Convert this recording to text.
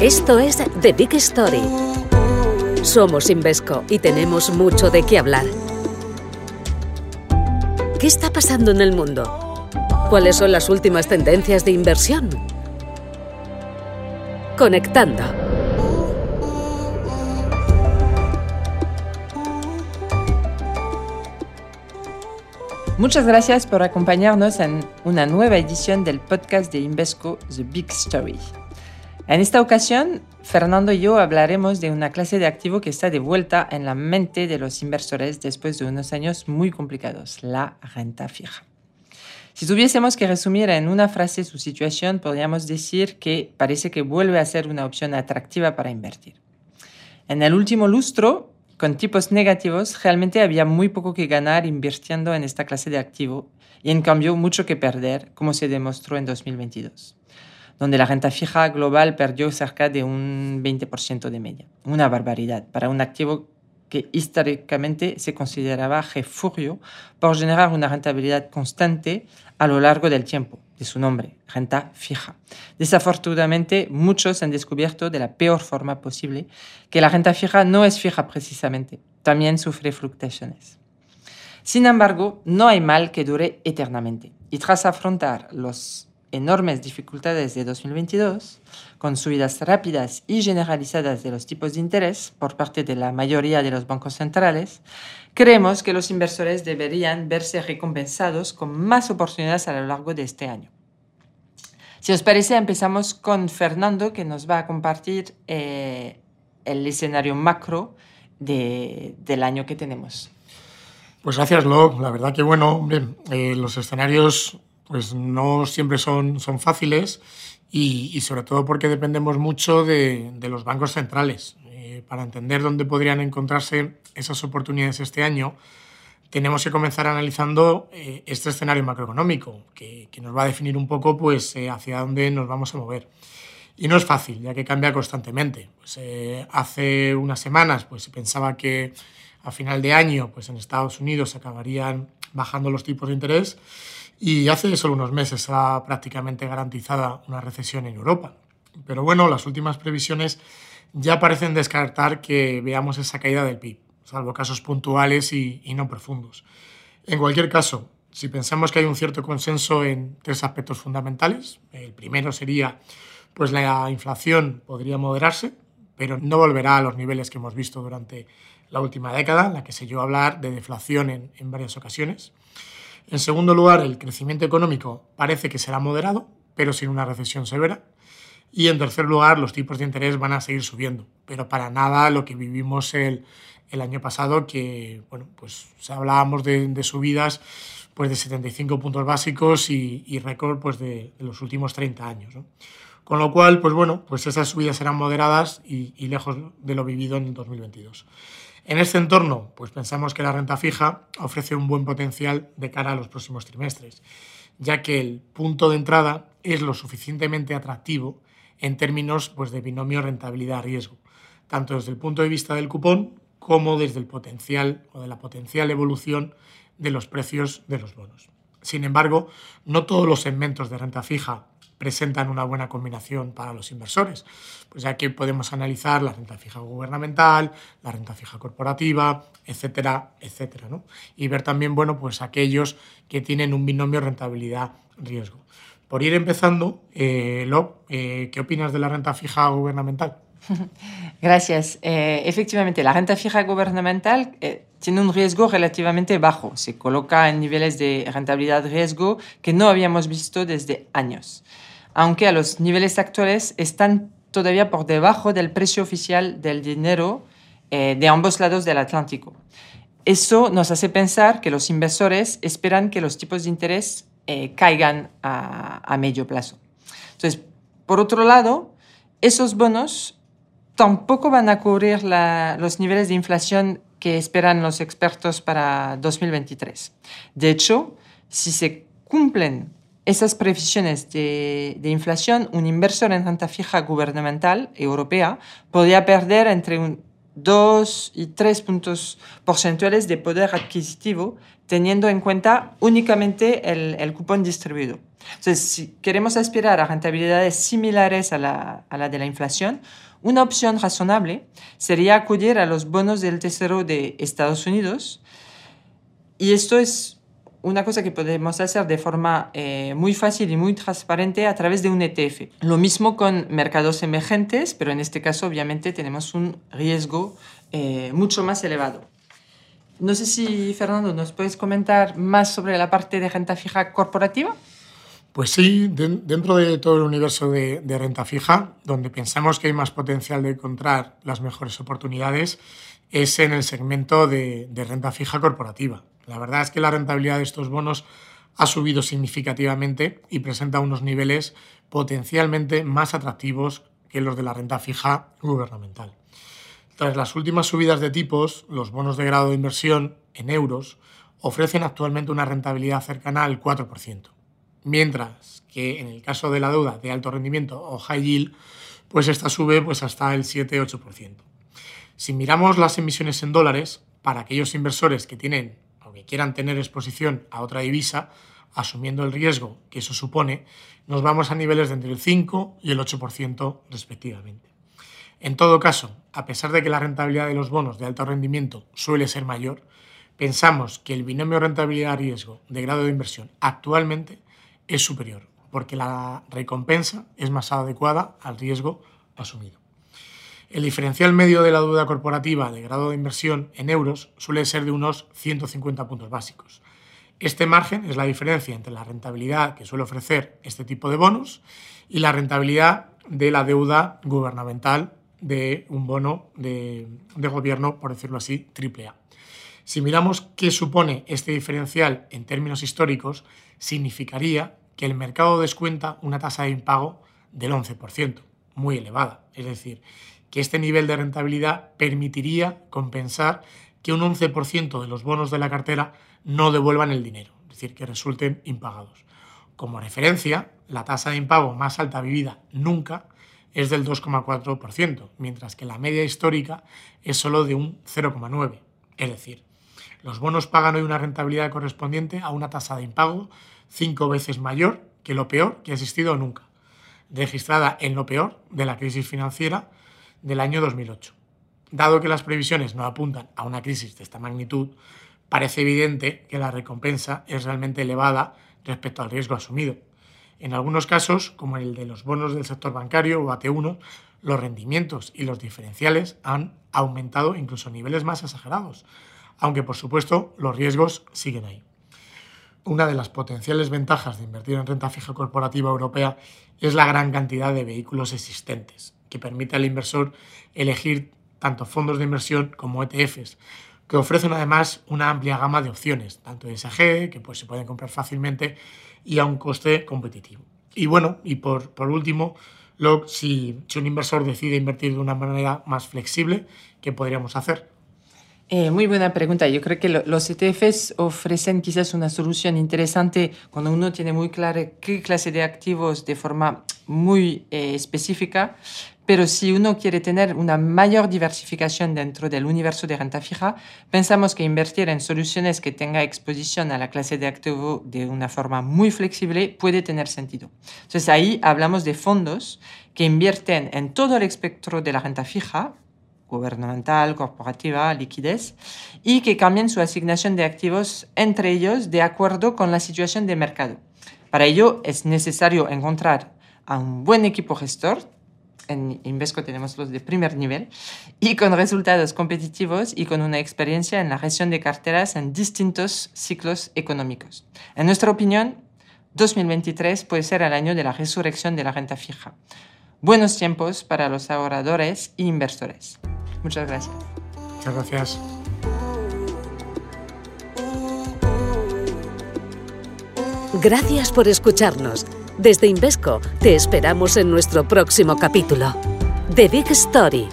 Esto es The Big Story. Somos Invesco y tenemos mucho de qué hablar. ¿Qué está pasando en el mundo? ¿Cuáles son las últimas tendencias de inversión? Conectando. Muchas gracias por acompañarnos en una nueva edición del podcast de Invesco The Big Story. En esta ocasión, Fernando y yo hablaremos de una clase de activo que está de vuelta en la mente de los inversores después de unos años muy complicados, la renta fija. Si tuviésemos que resumir en una frase su situación, podríamos decir que parece que vuelve a ser una opción atractiva para invertir. En el último lustro, con tipos negativos, realmente había muy poco que ganar invirtiendo en esta clase de activo y en cambio mucho que perder, como se demostró en 2022 donde la renta fija global perdió cerca de un 20% de media. Una barbaridad para un activo que históricamente se consideraba refugio por generar una rentabilidad constante a lo largo del tiempo, de su nombre, renta fija. Desafortunadamente, muchos han descubierto de la peor forma posible que la renta fija no es fija precisamente, también sufre fluctuaciones. Sin embargo, no hay mal que dure eternamente, y tras afrontar los enormes dificultades de 2022, con subidas rápidas y generalizadas de los tipos de interés por parte de la mayoría de los bancos centrales, creemos que los inversores deberían verse recompensados con más oportunidades a lo largo de este año. Si os parece, empezamos con Fernando, que nos va a compartir eh, el escenario macro del año que tenemos. Pues gracias, Lo. La verdad que, bueno, eh, los escenarios pues no siempre son, son fáciles y, sobre todo porque dependemos mucho de, los bancos centrales. Eh, para entender dónde podrían encontrarse esas oportunidades este año, tenemos que comenzar analizando eh, este escenario macroeconómico, que, nos va a definir un poco pues, eh, hacia dónde nos vamos a mover. Y no es fácil, ya que cambia constantemente. Pues, hace unas semanas pues, se pensaba que a final de año pues, en Estados Unidos acabarían bajando los tipos de interés y hace solo unos meses estaba prácticamente garantizada una recesión en Europa. Pero bueno, las últimas previsiones ya parecen descartar que veamos esa caída del PIB, salvo casos puntuales y, no profundos. En cualquier caso, si pensamos que hay un cierto consenso en tres aspectos fundamentales, el primero sería pues la inflación podría moderarse, pero no volverá a los niveles que hemos visto durante la última década, en la que se llegó a hablar de deflación en, varias ocasiones. En segundo lugar, el crecimiento económico parece que será moderado, pero sin una recesión severa. Y en tercer lugar, los tipos de interés van a seguir subiendo, pero para nada lo que vivimos el, año pasado, que bueno, pues hablábamos de, subidas pues de 75 puntos básicos y, récord pues de, los últimos 30 años. Con lo cual, pues bueno, pues esas subidas serán moderadas y, y lejos de lo vivido en 2022. En este entorno, pues pensamos que la renta fija ofrece un buen potencial de cara a los próximos trimestres, ya que el punto de entrada es lo suficientemente atractivo en términos pues, de binomio rentabilidad-riesgo, tanto desde el punto de vista del cupón como desde el potencial o de la potencial evolución de los precios de los bonos. Sin embargo, no todos los segmentos de renta fija presentan una buena combinación para los inversores, pues ya que podemos analizar la renta fija gubernamental, la renta fija corporativa, etcétera, etcétera, ¿no? Y ver también, bueno, pues aquellos que tienen un binomio rentabilidad-riesgo. Por ir empezando, eh, Lo, eh, ¿qué opinas de la renta fija gubernamental? Gracias. Eh, efectivamente, la renta fija gubernamental eh, tiene un riesgo relativamente bajo. Se coloca en niveles de rentabilidad-riesgo que no habíamos visto desde años aunque a los niveles actuales están todavía por debajo del precio oficial del dinero eh, de ambos lados del Atlántico. Eso nos hace pensar que los inversores esperan que los tipos de interés eh, caigan a, medio plazo. Entonces, por otro lado, esos bonos tampoco van a cubrir los niveles de inflación que esperan los expertos para 2023. De hecho, si se cumplen esas previsiones de, inflación, un inversor en renta fija gubernamental europea podría perder entre un 2 y 3 puntos porcentuales de poder adquisitivo teniendo en cuenta únicamente el, cupón distribuido. Entonces, si queremos aspirar a rentabilidades similares a la, a la de la inflación, una opción razonable sería acudir a los bonos del Tesoro de Estados Unidos. Y esto es una cosa que podemos hacer de forma eh, muy fácil y muy transparente a través de un ETF. Lo mismo con mercados emergentes, pero en este caso obviamente tenemos un riesgo eh, mucho más elevado. No sé si, Fernando, nos puedes comentar más sobre la parte de renta fija corporativa. Pues sí, dentro de todo el universo de, renta fija, donde pensamos que hay más potencial de encontrar las mejores oportunidades, es en el segmento de, de renta fija corporativa. La verdad es que la rentabilidad de estos bonos ha subido significativamente y presenta unos niveles potencialmente más atractivos que los de la renta fija gubernamental. Tras las últimas subidas de tipos, los bonos de grado de inversión en euros ofrecen actualmente una rentabilidad cercana al 4%, mientras que en el caso de la deuda de alto rendimiento o high yield, pues esta sube pues hasta el 7-8%. Si miramos las emisiones en dólares, para aquellos inversores que tienen que quieran tener exposición a otra divisa, asumiendo el riesgo que eso supone, nos vamos a niveles de entre el 5 y el 8% respectivamente. En todo caso, a pesar de que la rentabilidad de los bonos de alto rendimiento suele ser mayor, pensamos que el binomio rentabilidad-riesgo de grado de inversión actualmente es superior, porque la recompensa es más adecuada al riesgo asumido. El diferencial medio de la deuda corporativa de grado de inversión en euros suele ser de unos 150 puntos básicos. Este margen es la diferencia entre la rentabilidad que suele ofrecer este tipo de bonos y la rentabilidad de la deuda gubernamental de un bono de, gobierno, por decirlo así, AAA. Si miramos qué supone este diferencial en términos históricos, significaría que el mercado descuenta una tasa de impago del 11%, muy elevada. Es decir, que este nivel de rentabilidad permitiría compensar que un 11% de los bonos de la cartera no devuelvan el dinero, es decir, que resulten impagados. Como referencia, la tasa de impago más alta vivida nunca es del 2,4%, mientras que la media histórica es solo de un 0,9%. Es decir, los bonos pagan hoy una rentabilidad correspondiente a una tasa de impago cinco veces mayor que lo peor que ha existido nunca, registrada en lo peor de la crisis financiera del año 2008. Dado que las previsiones no apuntan a una crisis de esta magnitud, parece evidente que la recompensa es realmente elevada respecto al riesgo asumido. En algunos casos, como el de los bonos del sector bancario o AT1, los rendimientos y los diferenciales han aumentado incluso a niveles más exagerados, aunque por supuesto los riesgos siguen ahí. Una de las potenciales ventajas de invertir en renta fija corporativa europea es la gran cantidad de vehículos existentes, que permite al inversor elegir tanto fondos de inversión como ETFs, que ofrecen además una amplia gama de opciones, tanto de SG, que pues, se pueden comprar fácilmente y a un coste competitivo. Y bueno, y por, por último, lo, si, si un inversor decide invertir de una manera más flexible, ¿qué podríamos hacer? Eh, muy buena pregunta. Yo creo que los ETFs ofrecen quizás una solución interesante cuando uno tiene muy claro qué clase de activos de forma muy eh, específica, pero si uno quiere tener una mayor diversificación dentro del universo de renta fija, pensamos que invertir en soluciones que tengan exposición a la clase de activo de una forma muy flexible puede tener sentido. Entonces ahí hablamos de fondos que invierten en todo el espectro de la renta fija, gubernamental, corporativa, liquidez, y que cambian su asignación de activos entre ellos de acuerdo con la situación de mercado. Para ello es necesario encontrar a un buen equipo gestor en Invesco tenemos los de primer nivel, y con resultados competitivos y con una experiencia en la gestión de carteras en distintos ciclos económicos. En nuestra opinión, 2023 puede ser el año de la resurrección de la renta fija. Buenos tiempos para los ahorradores e inversores. Muchas gracias. Muchas gracias. Gracias por escucharnos. Desde Invesco te esperamos en nuestro próximo capítulo. The Big Story